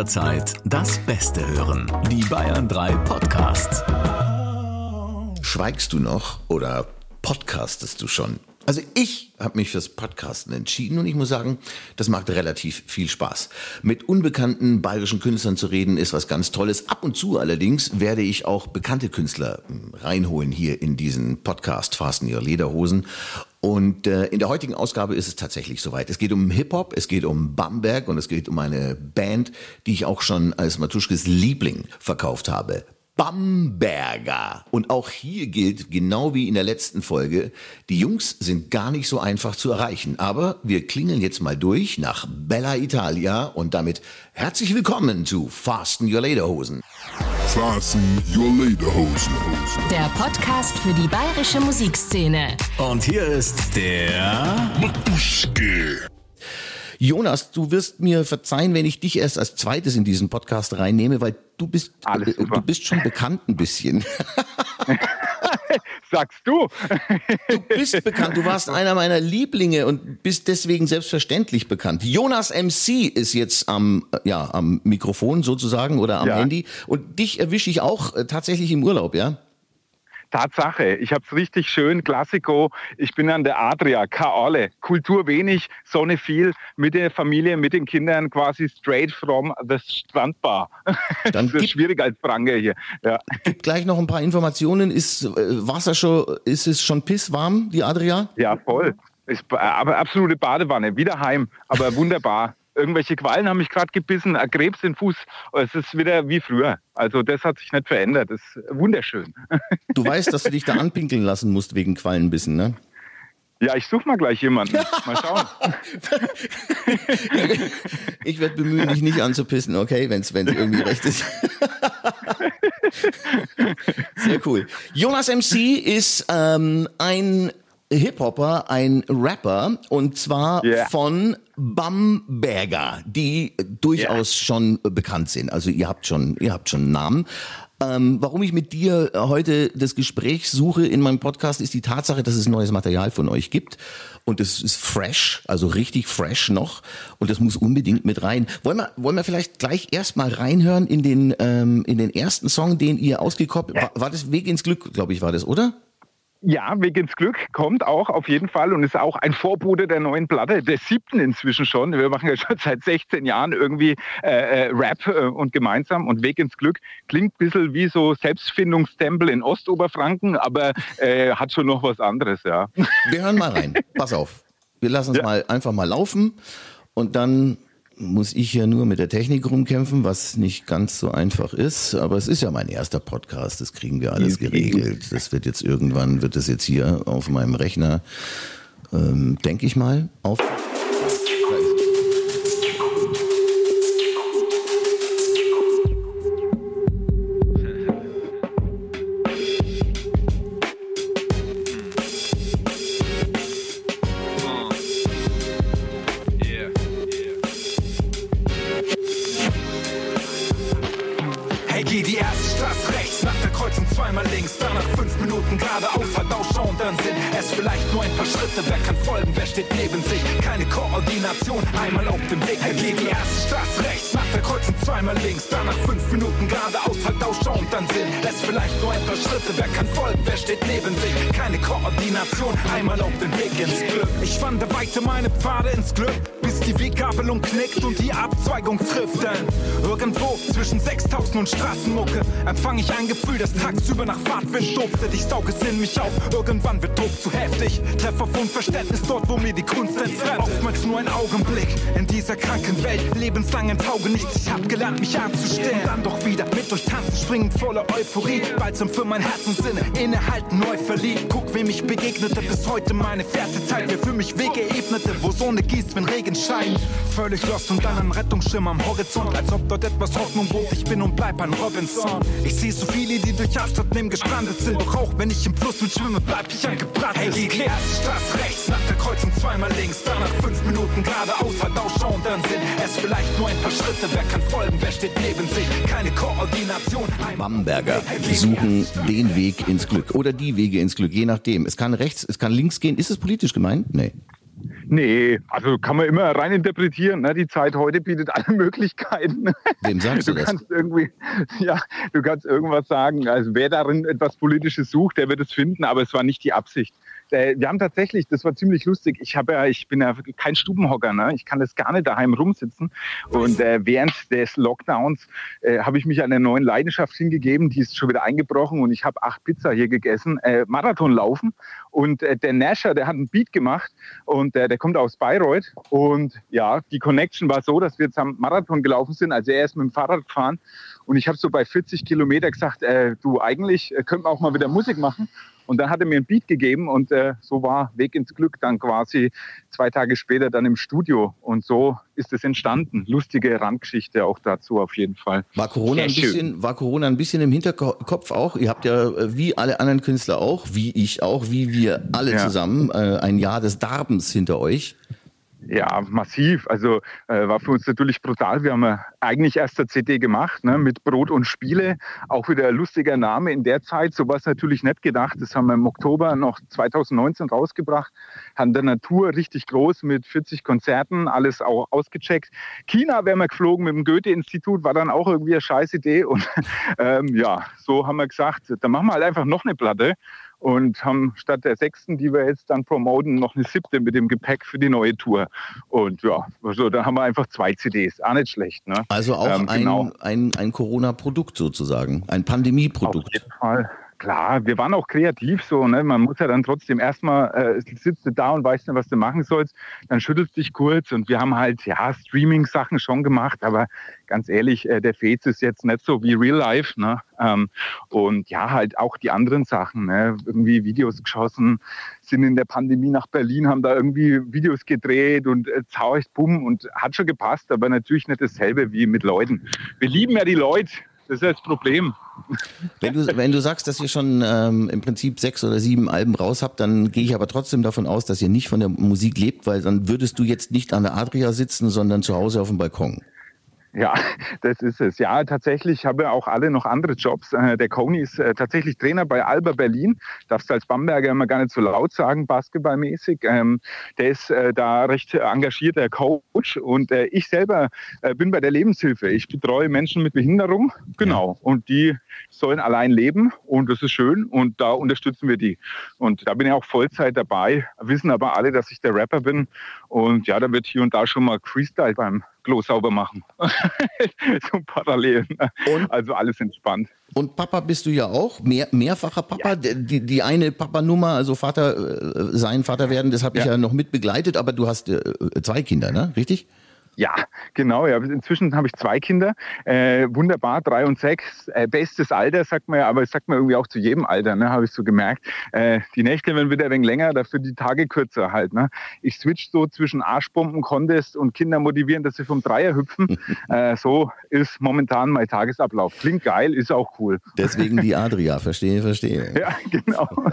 jederzeit das Beste hören. Die Bayern 3 Podcasts. Schweigst du noch oder podcastest du schon? Also ich habe mich fürs Podcasten entschieden und ich muss sagen, das macht relativ viel Spaß. Mit unbekannten bayerischen Künstlern zu reden ist was ganz Tolles. Ab und zu allerdings werde ich auch bekannte Künstler hm, reinholen hier in diesen Podcast Fasten Your Lederhosen. Und äh, in der heutigen Ausgabe ist es tatsächlich soweit. Es geht um Hip-Hop, es geht um Bamberg und es geht um eine Band, die ich auch schon als Matuschkes Liebling verkauft habe. Bamberger. Und auch hier gilt, genau wie in der letzten Folge, die Jungs sind gar nicht so einfach zu erreichen. Aber wir klingeln jetzt mal durch nach Bella Italia und damit herzlich willkommen zu Fasten Your Lederhosen. Fasten Your Lederhosen. Der Podcast für die bayerische Musikszene. Und hier ist der Matuschke. Jonas, du wirst mir verzeihen, wenn ich dich erst als zweites in diesen Podcast reinnehme, weil du bist, äh, du bist schon bekannt ein bisschen. Sagst du? Du bist bekannt, du warst einer meiner Lieblinge und bist deswegen selbstverständlich bekannt. Jonas MC ist jetzt am, ja, am Mikrofon sozusagen oder am Ja. Handy und dich erwische ich auch äh, tatsächlich im Urlaub, ja? Tatsache, ich hab's richtig schön, Klassiko. Ich bin an der Adria, Kaole. Kultur wenig, Sonne viel, mit der Familie, mit den Kindern quasi straight from the Strandbar. Dann das ist schwierig als Franke hier. Ja. Gib gleich noch ein paar Informationen. Ist äh, Wasser schon, ist es schon pisswarm, die Adria? ja, voll. Ist, ba- aber absolute Badewanne, wieder heim, aber wunderbar. Irgendwelche Quallen haben mich gerade gebissen, ein Krebs im Fuß. Es ist wieder wie früher. Also das hat sich nicht verändert. Das ist wunderschön. Du weißt, dass du dich da anpinkeln lassen musst wegen Quallenbissen, ne? Ja, ich suche mal gleich jemanden. Mal schauen. Ich werde bemühen, dich nicht anzupissen, okay, wenn es irgendwie recht ist. Sehr cool. Jonas MC ist ähm, ein Hip-Hopper, ein Rapper und zwar Yeah. von Bamberger, die durchaus schon bekannt sind. Also ihr habt schon, ihr habt schon einen Namen. Ähm, warum ich mit dir heute das Gespräch suche in meinem Podcast, ist die Tatsache, dass es neues Material von euch gibt. Und es ist fresh, also richtig fresh noch. Und das muss unbedingt mit rein. Wollen wir, wollen wir vielleicht gleich erstmal reinhören in den, ähm, in den ersten Song, den ihr ausgekoppelt war, war das Weg ins Glück, glaube ich, war das, oder? Ja, Weg ins Glück kommt auch auf jeden Fall und ist auch ein Vorbote der neuen Platte, der siebten inzwischen schon. Wir machen ja schon seit 16 Jahren irgendwie äh, äh, Rap äh, und gemeinsam und Weg ins Glück klingt ein bisschen wie so Selbstfindungstempel in Ostoberfranken, aber äh, hat schon noch was anderes, ja. Wir hören mal rein. Pass auf. Wir lassen es Ja. mal einfach mal laufen und dann muss ich ja nur mit der Technik rumkämpfen, was nicht ganz so einfach ist. Aber es ist ja mein erster Podcast, das kriegen wir alles geregelt. Das wird jetzt irgendwann, wird das jetzt hier auf meinem Rechner, ähm, denke ich mal, auf. Einmal auf dem Weg ins Glück. Ich wandere weiter meine Pfade ins Glück, Abzweigung trifft. Denn irgendwo zwischen 6000 und Straßenmucke empfange ich ein Gefühl, das tagsüber nach Fahrtwind duftet. Ich sauge es in mich auf, irgendwann wird Druck zu heftig. Treffer von Verständnis dort, wo mir die Kunst entfremdet. Oftmals nur ein Augenblick in dieser kranken Welt. Lebenslang entauge nichts, ich hab gelernt, mich anzustellen. Dann doch wieder mit durch Tanzen springend voller Euphorie. Balsam für mein Herz und Sinne, innehalten, neu verliebt. Guck, wem ich begegnete, bis heute meine Fährte teilt. Wer für mich Wege ebnete, wo Sonne gießt, wenn Regen scheint. Völlig lost und dann ein Rettungsschirm am Horizont, als ob dort etwas Hoffnung bot. Ich bin und bleib ein Robinson. Ich sehe so viele, die durch Amsterdam gestrandet sind. Doch auch wenn ich im Fluss mit schwimme, bleib ich angebrannt. Hey, geh die erste Straße rechts, nach der Kreuzung zweimal links. Danach fünf Minuten geradeaus, halt ausschauen, dann sind es vielleicht nur ein paar Schritte. Wer kann folgen, wer steht neben sich? Keine Koordination. Bamberger suchen den Weg ins Glück oder die Wege ins Glück, je nachdem. Es kann rechts, es kann links gehen. Ist es politisch gemeint? Nee. Nee, also kann man immer rein interpretieren. Ne? Die Zeit heute bietet alle Möglichkeiten. Wem sagst du, du das? kannst irgendwie, ja, du kannst irgendwas sagen. Also wer darin etwas Politisches sucht, der wird es finden, aber es war nicht die Absicht. Äh, Wir haben tatsächlich, das war ziemlich lustig. Ich habe ja, ich bin ja kein Stubenhocker, ne? Ich kann das gar nicht daheim rumsitzen. Und äh, während des Lockdowns äh, habe ich mich einer neuen Leidenschaft hingegeben, die ist schon wieder eingebrochen und ich habe acht Pizza hier gegessen, äh, Marathon laufen. Und äh, der Nasher, der hat einen Beat gemacht und äh, der kommt aus Bayreuth. Und ja, die Connection war so, dass wir jetzt am Marathon gelaufen sind. Also er ist mit dem Fahrrad gefahren und ich habe so bei 40 Kilometer gesagt, äh, du eigentlich äh, könnten wir auch mal wieder Musik machen. Und dann hat er mir ein Beat gegeben und äh, so war Weg ins Glück dann quasi zwei Tage später dann im Studio. Und so ist es entstanden. Lustige Randgeschichte auch dazu auf jeden Fall. War Corona, ein schön. bisschen, war Corona ein bisschen im Hinterkopf auch? Ihr habt ja, äh, wie alle anderen Künstler auch, wie ich auch, wie wir alle Ja. zusammen, äh, ein Jahr des Darbens hinter euch. Ja, massiv. Also äh, war für uns natürlich brutal. Wir haben ja eigentlich erst eine CD gemacht, ne, mit Brot und Spiele. Auch wieder ein lustiger Name in der Zeit. So war es natürlich nicht gedacht. Das haben wir im Oktober noch 2019 rausgebracht. Haben dann eine Tour richtig groß mit 40 Konzerten, alles auch ausgecheckt. China wären wir geflogen mit dem Goethe-Institut, war dann auch irgendwie eine scheiß Idee. Und ähm, ja, so haben wir gesagt, dann machen wir halt einfach noch eine Platte und haben statt der sechsten, die wir jetzt dann promoten, noch eine siebte mit dem Gepäck für die neue Tour. Und ja, also da haben wir einfach zwei CDs. Auch nicht schlecht, ne? Also auch Ähm, ein, genau. ein, ein Corona-Produkt sozusagen, ein Auf Pandemie-Produkt. jeden Fall. Klar, wir waren auch kreativ so. Ne? Man muss ja dann trotzdem erstmal, äh, sitzt du da und weißt nicht, was du machen sollst, dann schüttelst dich kurz und wir haben halt, ja, Streaming-Sachen schon gemacht, aber ganz ehrlich, äh, der Fez ist jetzt nicht so wie Real Life. Ne? Ähm, und ja, halt auch die anderen Sachen, ne? irgendwie Videos geschossen, sind in der Pandemie nach Berlin, haben da irgendwie Videos gedreht und äh, zaucht, bumm, und hat schon gepasst, aber natürlich nicht dasselbe wie mit Leuten. Wir lieben ja die Leute, das ist das Problem. Wenn du, wenn du sagst, dass ihr schon ähm, im Prinzip sechs oder sieben Alben raus habt, dann gehe ich aber trotzdem davon aus, dass ihr nicht von der Musik lebt, weil dann würdest du jetzt nicht an der Adria sitzen, sondern zu Hause auf dem Balkon. Ja, das ist es. Ja, tatsächlich habe auch alle noch andere Jobs. Äh, Der Coney ist äh, tatsächlich Trainer bei Alba Berlin. Darfst du als Bamberger immer gar nicht so laut sagen, basketballmäßig. Ähm, Der ist äh, da recht engagierter Coach und ich selber bin bei der Lebenshilfe. Ich betreue Menschen mit Behinderung, genau. Und die sollen allein leben und das ist schön und da unterstützen wir die. Und da bin ich auch Vollzeit dabei, wissen aber alle, dass ich der Rapper bin und ja, da wird hier und da schon mal Freestyle beim Klo sauber machen. so parallel. ne? Und? Also alles entspannt. Und Papa bist du ja auch, mehr, mehrfacher Papa. Die, die eine Papa-Nummer, also Vater äh, sein, Vater werden, das habe ich ja. Ja. noch mit begleitet, aber du hast äh, zwei Kinder, ne? Richtig? Ja, genau. Ja. Inzwischen habe ich zwei Kinder. Äh, wunderbar, drei und sechs. Äh, bestes Alter, sagt man ja, aber das sagt man irgendwie auch zu jedem Alter, ne, habe ich so gemerkt. Äh, die Nächte werden wieder ein wenig länger, dafür die Tage kürzer halt. Ne. Ich switch so zwischen Arschbomben, Contest und Kinder motivieren, dass sie vom Dreier hüpfen. äh, so ist momentan mein Tagesablauf. Klingt geil, ist auch cool. Deswegen die Adria, verstehe, verstehe. Ja, genau.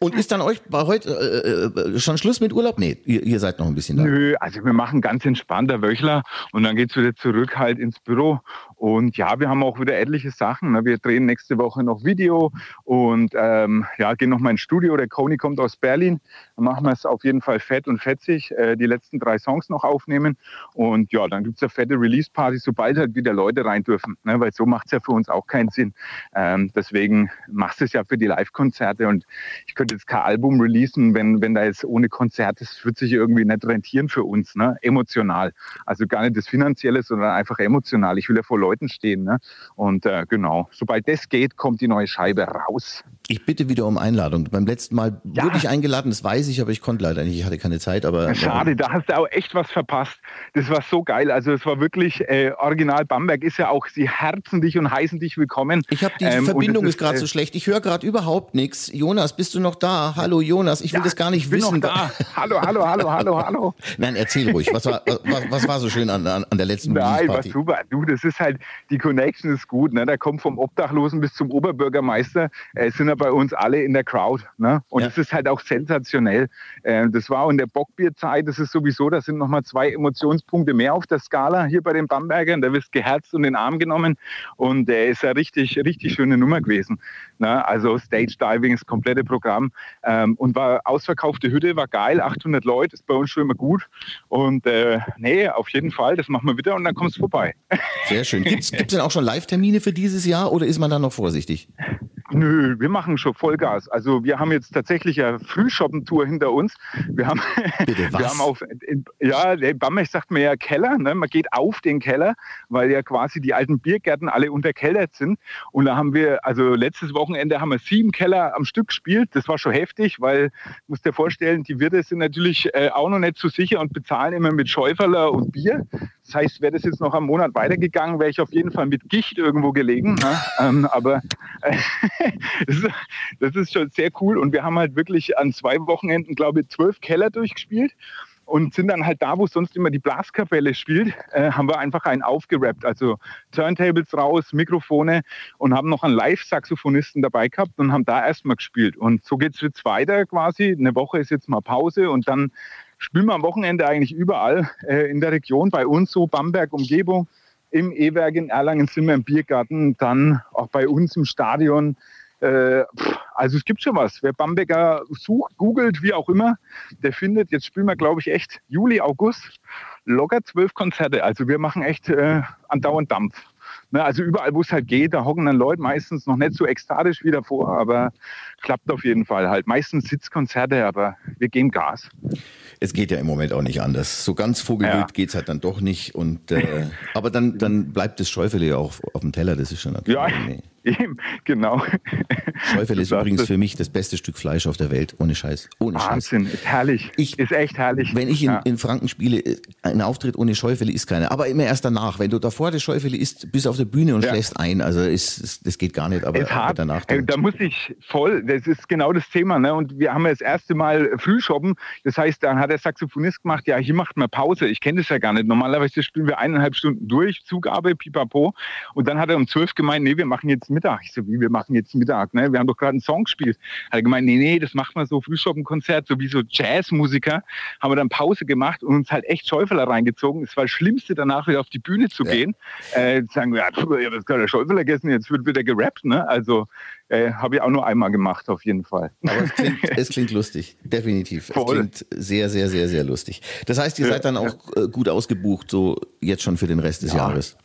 Und ist dann euch bei heute äh, äh, schon Schluss mit Urlaub? Nee, ihr, ihr seid noch ein bisschen da. Nö, also wir machen ganz entspannter Wöchler und dann geht's wieder zurück halt ins Büro. Und ja, wir haben auch wieder etliche Sachen. ne. Wir drehen nächste Woche noch Video und ähm, ja, gehen noch mal ins Studio. Der Coney kommt aus Berlin. Dann machen wir es auf jeden Fall fett und fetzig, äh, die letzten drei Songs noch aufnehmen. Und ja, dann gibt's eine fette Release-Party, sobald halt wieder Leute rein dürfen. Ne? Weil so macht's ja für uns auch keinen Sinn. Ähm, deswegen machst es ja für die Live-Konzerte und ich könnte jetzt kein Album releasen, wenn, wenn da jetzt ohne Konzert, das wird sich irgendwie nicht rentieren für uns, ne? emotional. Also gar nicht das Finanzielle, sondern einfach emotional. Ich will ja vor Leuten stehen. Ne? Und äh, genau, sobald das geht, kommt die neue Scheibe raus. Ich bitte wieder um Einladung. Beim letzten Mal Ja. wurde ich eingeladen, das weiß ich, aber ich konnte leider nicht. Ich hatte keine Zeit, aber. Schade, da hast du auch echt was verpasst. Das war so geil. Also es war wirklich, äh, Original Bamberg ist ja auch, sie herzen dich und heißen dich willkommen. Ich habe die Ähm, Verbindung ist gerade äh, so schlecht. Ich höre gerade überhaupt nichts. Jonas, bist du noch da? Hallo Jonas, ich will ja, das gar nicht ich bin wissen. Noch da. Hallo, hallo, hallo, hallo, hallo. Nein, erzähl ruhig. Was war, was, was war so schön an, an, an der letzten Nein, war super. Du, das ist halt, die Connection ist gut. Ne? Da kommt vom Obdachlosen bis zum Oberbürgermeister. Äh, Es sind immer bei uns alle in der Crowd. Ne? Und Ja. es ist halt auch sensationell. Äh, das war in der Bockbierzeit, das ist sowieso, da sind nochmal zwei Emotionspunkte mehr auf der Skala hier bei den Bambergern. Da wirst geherzt und in den Arm genommen. Und der ist eine richtig, richtig schöne Nummer gewesen. Ne? Also Stage Diving, das komplette Programm. Ähm, und war ausverkaufte Hütte, war geil. 800 Leute, ist bei uns schon immer gut. Und äh, nee, auf jeden Fall, das machen wir wieder und dann kommst du vorbei. Sehr schön. Gibt es denn auch schon Live-Termine für dieses Jahr oder ist man da noch vorsichtig? Nö, wir machen schon Vollgas. Also wir haben jetzt tatsächlich eine Frühshoppen-Tour hinter uns. Wir haben, Bitte, wir haben auf, ja, der Bamberg sagt mir ja Keller. Ne? Man geht auf den Keller, weil ja quasi die alten Biergärten alle unterkellert sind. Und da haben wir, also letztes Wochenende haben wir sieben Keller am Stück gespielt. Das war schon heftig, weil, musst dir vorstellen, die Wirte sind natürlich äh, auch noch nicht so sicher und bezahlen immer mit Schäuferler und Bier. Das heißt, wäre das jetzt noch einen Monat weitergegangen, wäre ich auf jeden Fall mit Gicht irgendwo gelegen. Ne? Ähm, aber äh, das, ist, schon sehr cool. Und wir haben halt wirklich an zwei Wochenenden, glaube ich, zwölf Keller durchgespielt und sind dann halt da, wo sonst immer die Blaskapelle spielt, äh, haben wir einfach einen aufgerappt. Also Turntables raus, Mikrofone und haben noch einen Live-Saxophonisten dabei gehabt und haben da erstmal gespielt. Und so geht's jetzt weiter quasi. Eine Woche ist jetzt mal Pause und dann spielen wir am Wochenende eigentlich überall äh, in der Region, bei uns so Bamberg, Umgebung. Im E-Werk in Erlangen sind wir im Biergarten, dann auch bei uns im Stadion. Äh, also es gibt schon was. Wer Bamberger sucht, googelt, wie auch immer, der findet, jetzt spielen wir, glaube ich, echt Juli, August, locker zwölf Konzerte. Also wir machen echt äh, andauernd Dampf. Ne, also überall, wo es halt geht, da hocken dann Leute meistens noch nicht so ekstatisch wie davor, aber klappt auf jeden Fall halt. Meistens Sitzkonzerte, aber wir geben Gas. Es geht ja im Moment auch nicht anders. So ganz vogelwild Ja. geht's halt dann doch nicht. Und, äh, aber dann, dann bleibt das Schäufele ja auch auf dem Teller, das ist schon natürlich. Ja, Nee. Eben, genau. Schäufele ist Du übrigens es. für mich das beste Stück Fleisch auf der Welt. Ohne Scheiß. Ohne Scheiß. Wahnsinn, ist herrlich. Ich- ist echt herrlich. Wenn ich in, ja. in Franken spiele, äh, ein Auftritt ohne Schäufele ist keiner. Aber immer erst danach. Wenn du davor das Schäufele isst, bist auf der Bühne und Ja. schläfst ein. Also ist, ist, das geht gar nicht. Aber, ist aber danach dann. Da muss ich voll, das ist genau das Thema. Ne? Und wir haben ja das erste Mal Frühshoppen. Das heißt, dann hat der Saxophonist gemacht, ja, hier macht man Pause. Ich kenne das ja gar nicht. Normalerweise spielen wir eineinhalb Stunden durch, Zugabe, pipapo. Und dann hat er um zwölf gemeint, nee, wir machen jetzt Mittag. Ich so, wie, wir machen jetzt Mittag? Ne? Wir haben doch gerade einen Song gespielt. Hat er gemeint, nee, nee, das macht man so, Frühshoppen-Konzert, so wie so Jazzmusiker. Haben wir dann Pause gemacht und uns halt echt Schäufeler reingezogen. Es war das Schlimmste, danach wieder auf die Bühne zu Ja. gehen. Äh, sagen wir, ja, ich habe jetzt gerade Schäufeler gegessen, jetzt wird wieder gerappt. Ne? Also äh, habe ich auch nur einmal gemacht, auf jeden Fall. Aber es klingt, es klingt lustig, definitiv. Es Voll. klingt sehr, sehr, sehr, sehr lustig. Das heißt, ihr Ja, seid dann auch äh, gut ausgebucht, so jetzt schon für den Rest des Jahres.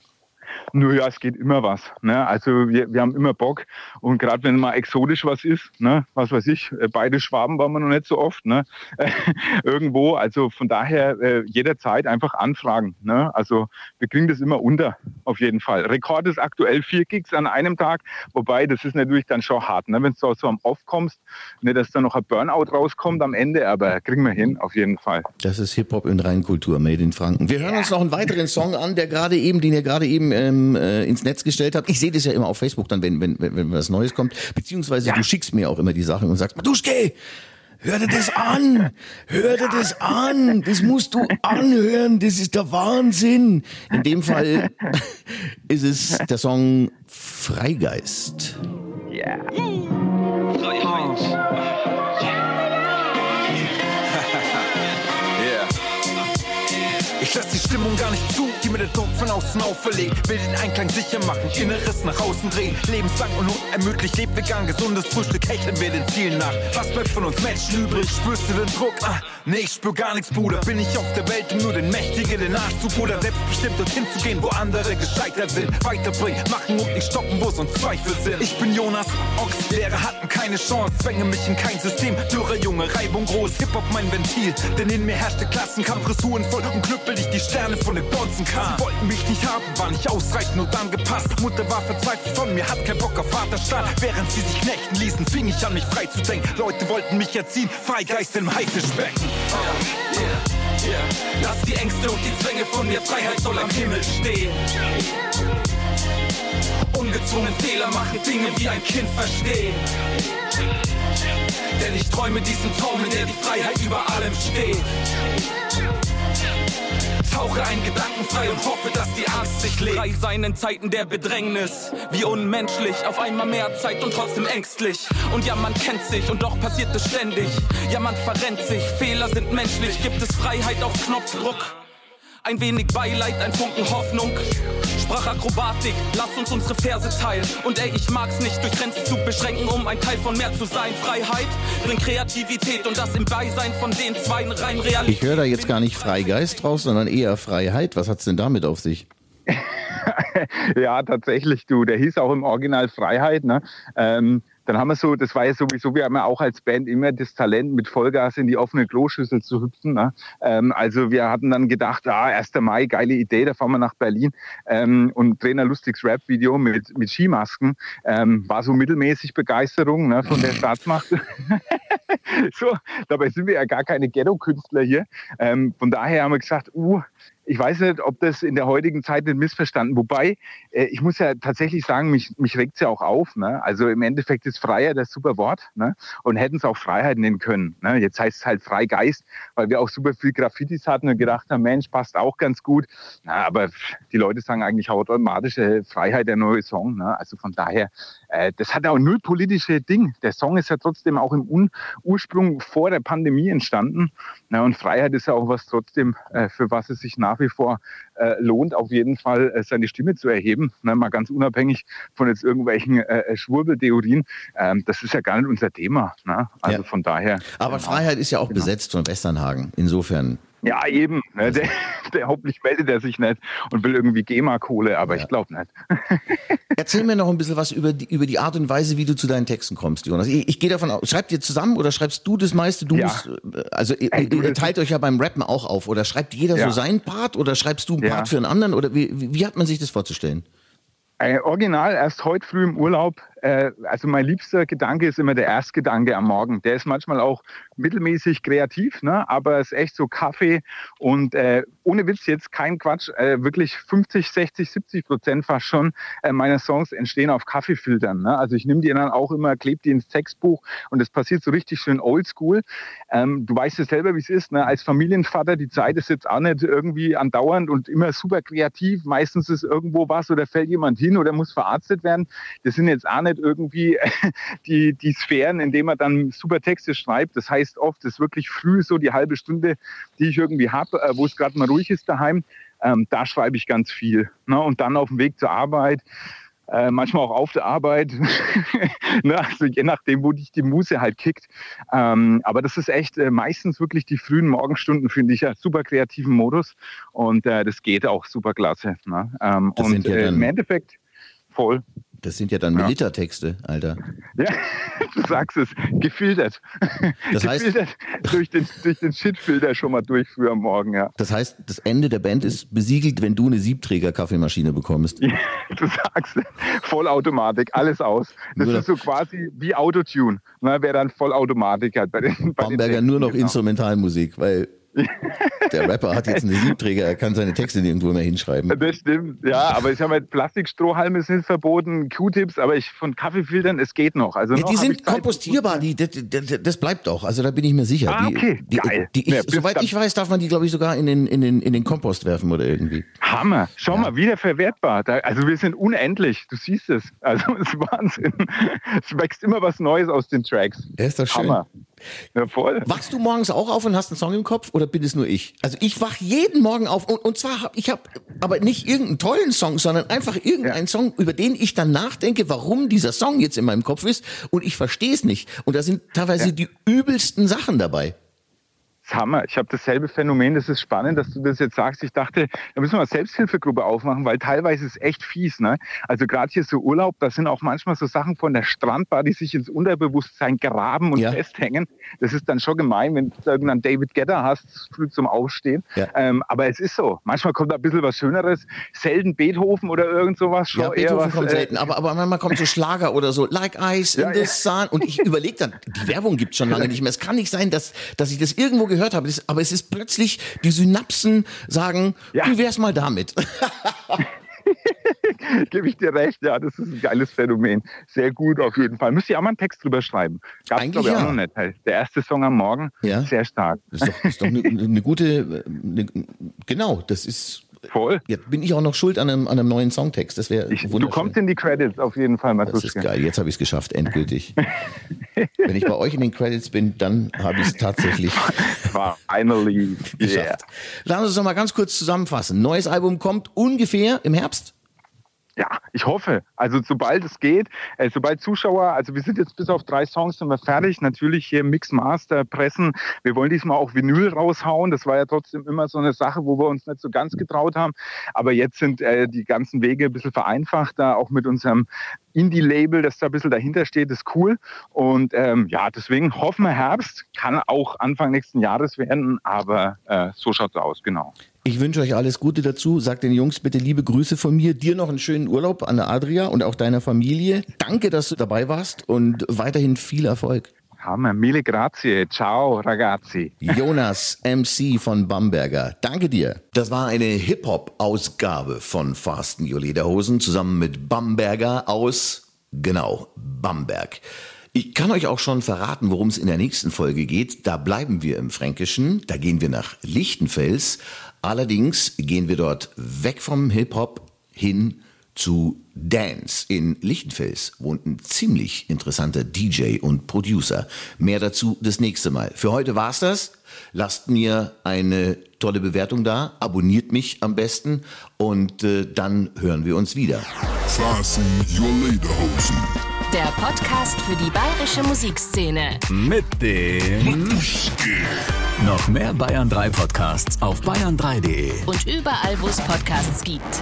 Nur ja, es geht immer was. Ne? Also wir, wir haben immer Bock. Und gerade wenn mal exotisch was ist, ne? was weiß ich, äh, beide Schwaben waren wir noch nicht so oft, ne? irgendwo. Also von daher äh, jederzeit einfach anfragen. Ne? Also wir kriegen das immer unter, auf jeden Fall. Rekord ist aktuell vier Gigs an einem Tag, wobei das ist natürlich dann schon hart, ne? wenn du so am Off kommst, ne? dass da noch ein Burnout rauskommt am Ende, aber kriegen wir hin, auf jeden Fall. Das ist Hip-Hop in Reinkultur, Made in Franken. Wir hören uns noch einen weiteren Song an, der gerade eben, den ihr gerade eben ähm, äh, ins Netz gestellt habt. Ich sehe das ja immer auf Facebook dann, wenn, wenn, wenn, wenn was Neues kommt. Beziehungsweise du schickst mir auch immer die Sachen und sagst, Matuschke, hör dir das an, hör dir das an, das musst du anhören, das ist der Wahnsinn. In dem Fall ist es der Song Freigeist. Ich lass die Stimmung gar nicht zu, die mir der Druck von außen auferlegt. Will den Einklang sicher machen, Inneres nach außen drehen. Lebenslang und unermüdlich, lebt vegan, gesundes Frühstück, hecheln wir den Zielen nach. Was bleibt von uns Menschen übrig? Spürst du den Druck? Ah, nee, ich spür gar nichts, Bruder. Bin ich auf der Welt, um nur den Mächtigen den Arsch zu pudern. Selbstbestimmt dorthin zu gehen, wo andere gescheitert sind. Weiterbringen, machen und nicht stoppen, wo sonst Zweifel sind. Ich bin Jonas, Ochs, Lehrer hatten keine Chance. Zwänge mich in kein System, dürre Junge, Reibung groß. Hip-Hop mein Ventil, denn in mir herrschte Klassenkampf, Ressuren voll und knüppel ich die Sterne von den Bonzen kam. Sie wollten mich nicht haben, war nicht ausreichend und angepasst. Mutter war verzweifelt von mir, hat keinen Bock auf Vaterstaat. Während sie sich knechten ließen, fing ich an, mich frei zu denken. Leute wollten mich erziehen, Freigeist im Haifischbecken. Oh, yeah, yeah. Lass die Ängste und die Zwänge von mir, Freiheit soll am Himmel stehen. Ungezwungen Fehler machen, Dinge wie ein Kind verstehen. Denn ich träume diesen Traum, in der die Freiheit über allem steht. Tauche ein Gedanken frei und hoffe, dass die Angst sich legt. Frei sein in Zeiten der Bedrängnis, wie unmenschlich, auf einmal mehr Zeit und trotzdem ängstlich. Und ja, man kennt sich und doch passiert es ständig. Ja, man verrennt sich, Fehler sind menschlich, gibt es Freiheit auf Knopfdruck. Ein wenig Beileid, ein Funken Hoffnung. Sprachakrobatik, lass uns unsere Verse teilen. Und ey, ich mag's nicht, durch Grenzen zu beschränken, um ein Teil von mehr zu sein. Freiheit bringt Kreativität und das im Beisein von den zwei rein Realität. Ich höre da jetzt gar nicht Freigeist draus, sondern eher Freiheit. Was hat's denn damit auf sich? ja, tatsächlich, du. Der hieß auch im Original Freiheit. Ne? Ähm, dann haben wir so, das war ja sowieso, wir haben ja auch als Band immer das Talent, mit Vollgas in die offene Kloschüssel zu hüpfen. Ne? Ähm, also wir hatten dann gedacht, ah, 1. Mai, geile Idee, da fahren wir nach Berlin ähm, und drehen ein lustiges Rap-Video mit, mit Skimasken. Ähm, war so mittelmäßig Begeisterung ne, von der Staatsmacht. so, dabei sind wir ja gar keine Ghetto-Künstler hier. Ähm, von daher haben wir gesagt, uh, ich weiß nicht, ob das in der heutigen Zeit nicht missverstanden. Wobei, äh, ich muss ja tatsächlich sagen, mich, mich regt es ja auch auf. Ne? Also im Endeffekt ist Freiheit das super Wort ne? und hätten es auch Freiheit nennen können. Ne? Jetzt heißt es halt Freigeist, weil wir auch super viel Graffitis hatten und gedacht haben, Mensch, passt auch ganz gut. Na, aber die Leute sagen eigentlich automatisch äh, Freiheit der neue Song. Ne? Also von daher, das hat auch null politische Ding. Der Song ist ja trotzdem auch im Un Ursprung vor der Pandemie entstanden. Na, und Freiheit ist ja auch was trotzdem, äh, für was es sich nach wie vor äh, lohnt, auf jeden Fall äh, seine Stimme zu erheben. Ne, mal ganz unabhängig von jetzt irgendwelchen äh, äh Schwurbeltheorien. Ähm, das ist ja gar nicht unser Thema. Ne? Also ja. von daher. Aber genau. Freiheit ist ja auch genau. besetzt von Westernhagen. Insofern ja, eben. Ne? Der, der hoffentlich meldet er sich nicht und will irgendwie GEMA-Kohle, aber ja. ich glaube nicht. Erzähl mir noch ein bisschen was über die, über die Art und Weise, wie du zu deinen Texten kommst, Jonas. Ich, ich gehe davon aus, schreibt ihr zusammen oder schreibst du das meiste? Du ja. musst, äh, also ihr, ihr, teilt euch ja beim Rappen auch auf oder schreibt jeder ja. so seinen Part oder schreibst du einen Part für einen anderen oder wie, wie hat man sich das vorzustellen? Äh, original erst heute früh im Urlaub äh, also mein liebster Gedanke ist immer der Erstgedanke am Morgen. Der ist manchmal auch mittelmäßig kreativ, ne? aber es ist echt so Kaffee und äh, ohne Witz jetzt kein Quatsch, äh, wirklich 50, 60, 70 Prozent fast schon äh, meiner Songs entstehen auf Kaffeefiltern. Ne? Also ich nehme die dann auch immer, klebe die ins Textbuch und das passiert so richtig schön oldschool. Ähm, du weißt ja selber, wie es ist. Ne? Als Familienvater, die Zeit ist jetzt auch nicht irgendwie andauernd und immer super kreativ. Meistens ist irgendwo was oder fällt jemand hin oder muss verarztet werden. Das sind jetzt auch nicht irgendwie die, die Sphären, in denen man dann super Texte schreibt. Das heißt oft, ist wirklich früh so die halbe Stunde, die ich irgendwie habe, äh, wo es gerade mal ruhig ist daheim. Ähm, da schreibe ich ganz viel. Ne? Und dann auf dem Weg zur Arbeit, äh, manchmal auch auf der Arbeit, ne? also je nachdem, wo dich die Muse halt kickt. Ähm, aber das ist echt äh, meistens wirklich die frühen Morgenstunden, finde ich, ja, super kreativen Modus und äh, das geht auch super klasse. Ne? Ähm, und ja äh, im Endeffekt voll. Das sind ja dann ja. Militertexte, Alter. Ja, du sagst es. Gefiltert. Das heißt, Gefiltert durch den, durch den Shitfilter schon mal durchführen morgen, ja. Das heißt, das Ende der Band ist besiegelt, wenn du eine Siebträger-Kaffeemaschine bekommst. Ja, du sagst es. Vollautomatik, alles aus. Das Nur ist so quasi wie Autotune. Ne, Wer dann Vollautomatik hat. Bei den, bei Bamberger den nur noch genau. Instrumentalmusik, weil der Rapper hat jetzt einen Siebträger, er kann seine Texte nirgendwo mehr hinschreiben. Das stimmt, ja, aber ich habe halt Plastikstrohhalme sind verboten, Q-Tips, aber ich von Kaffeefiltern, es geht noch. Also ja, die sind kompostierbar, die, das, das, bleibt doch, also da bin ich mir sicher. Ah, okay, die, geil. Die, die, ja, soweit ich weiß, darf man die, glaube ich, sogar in den, in, den, in den Kompost werfen oder irgendwie. Hammer, schau ja. mal, wiederverwertbar. also wir sind unendlich, du siehst es. Also es ist Wahnsinn. Es wächst immer was Neues aus den Tracks. Ja, ist doch schön. Hammer. Ja, voll. Wachst du morgens auch auf und hast einen Song im Kopf oder bin es nur ich? Also ich wach jeden Morgen auf und, und zwar habe ich habe aber nicht irgendeinen tollen Song, sondern einfach irgendeinen ja. Song, über den ich dann nachdenke, warum dieser Song jetzt in meinem Kopf ist und ich verstehe es nicht. Und da sind teilweise ja. die übelsten Sachen dabei. Hammer. Ich habe dasselbe Phänomen. Das ist spannend, dass du das jetzt sagst. Ich dachte, da müssen wir eine Selbsthilfegruppe aufmachen, weil teilweise ist es echt fies. Ne? Also gerade hier so Urlaub, da sind auch manchmal so Sachen von der Strandbar, die sich ins Unterbewusstsein graben und ja. festhängen. Das ist dann schon gemein, wenn du irgendeinen David Getter hast, früh zum Aufstehen. Ja. Ähm, aber es ist so. Manchmal kommt da ein bisschen was Schöneres. Selten Beethoven oder irgend sowas. Schon ja, Beethoven was, kommt äh, selten. Aber, aber manchmal kommt so Schlager oder so. Like Ice in the Sun. Und ich überlege dann, die Werbung gibt schon lange nicht mehr. Es kann nicht sein, dass, dass ich das irgendwo gehört gehört habe. Das, aber es ist plötzlich, die Synapsen sagen, ja. wie wär's mal damit? Gebe ich dir recht, ja, das ist ein geiles Phänomen. Sehr gut auf jeden Fall. Müsste ich auch mal einen Text drüber schreiben. Gab es, glaube ich, ja. auch noch nicht. Der erste Song am Morgen, ja. sehr stark. Das ist doch, eine, eine, gute, eine, genau, das ist Voll. Jetzt bin ich auch noch schuld an einem, an einem neuen Songtext. Das wäre du kommst in die Credits auf jeden Fall, Das ist geil. Jetzt habe ich es geschafft, endgültig. Wenn ich bei euch in den Credits bin, dann habe ich es tatsächlich Finally. Yeah. geschafft. Lass uns noch mal ganz kurz zusammenfassen. Neues Album kommt ungefähr im Herbst. Ja, ich hoffe. Also sobald es geht, äh, sobald Zuschauer, also wir sind jetzt bis auf drei Songs sind wir fertig. Natürlich hier Mix Master pressen. Wir wollen diesmal auch Vinyl raushauen. Das war ja trotzdem immer so eine Sache, wo wir uns nicht so ganz getraut haben. Aber jetzt sind äh, die ganzen Wege ein bisschen vereinfachter, auch mit unserem Indie-Label, das da ein bisschen dahinter steht, ist cool. Und ähm, ja, deswegen hoffen wir Herbst, kann auch Anfang nächsten Jahres werden, aber äh, so schaut's aus, genau. Ich wünsche euch alles Gute dazu. Sagt den Jungs bitte liebe Grüße von mir. Dir noch einen schönen Urlaub an der Adria und auch deiner Familie. Danke, dass du dabei warst und weiterhin viel Erfolg. Hammer, mille grazie. Ciao, ragazzi. Jonas MC von Bamberger. Danke dir. Das war eine Hip-Hop-Ausgabe von Fasten Lederhosen zusammen mit Bamberger aus, genau, Bamberg. Ich kann euch auch schon verraten, worum es in der nächsten Folge geht. Da bleiben wir im Fränkischen, da gehen wir nach Lichtenfels. Allerdings gehen wir dort weg vom Hip-Hop hin zu Dance. In Lichtenfels wohnt ein ziemlich interessanter DJ und Producer. Mehr dazu das nächste Mal. Für heute war's das. Lasst mir eine tolle Bewertung da, abonniert mich am besten und äh, dann hören wir uns wieder. Fasten your lederhosen. Der Podcast für die bayerische Musikszene. Mit dem noch mehr Bayern 3 Podcasts auf bayern3.de. Und überall, wo es Podcasts gibt.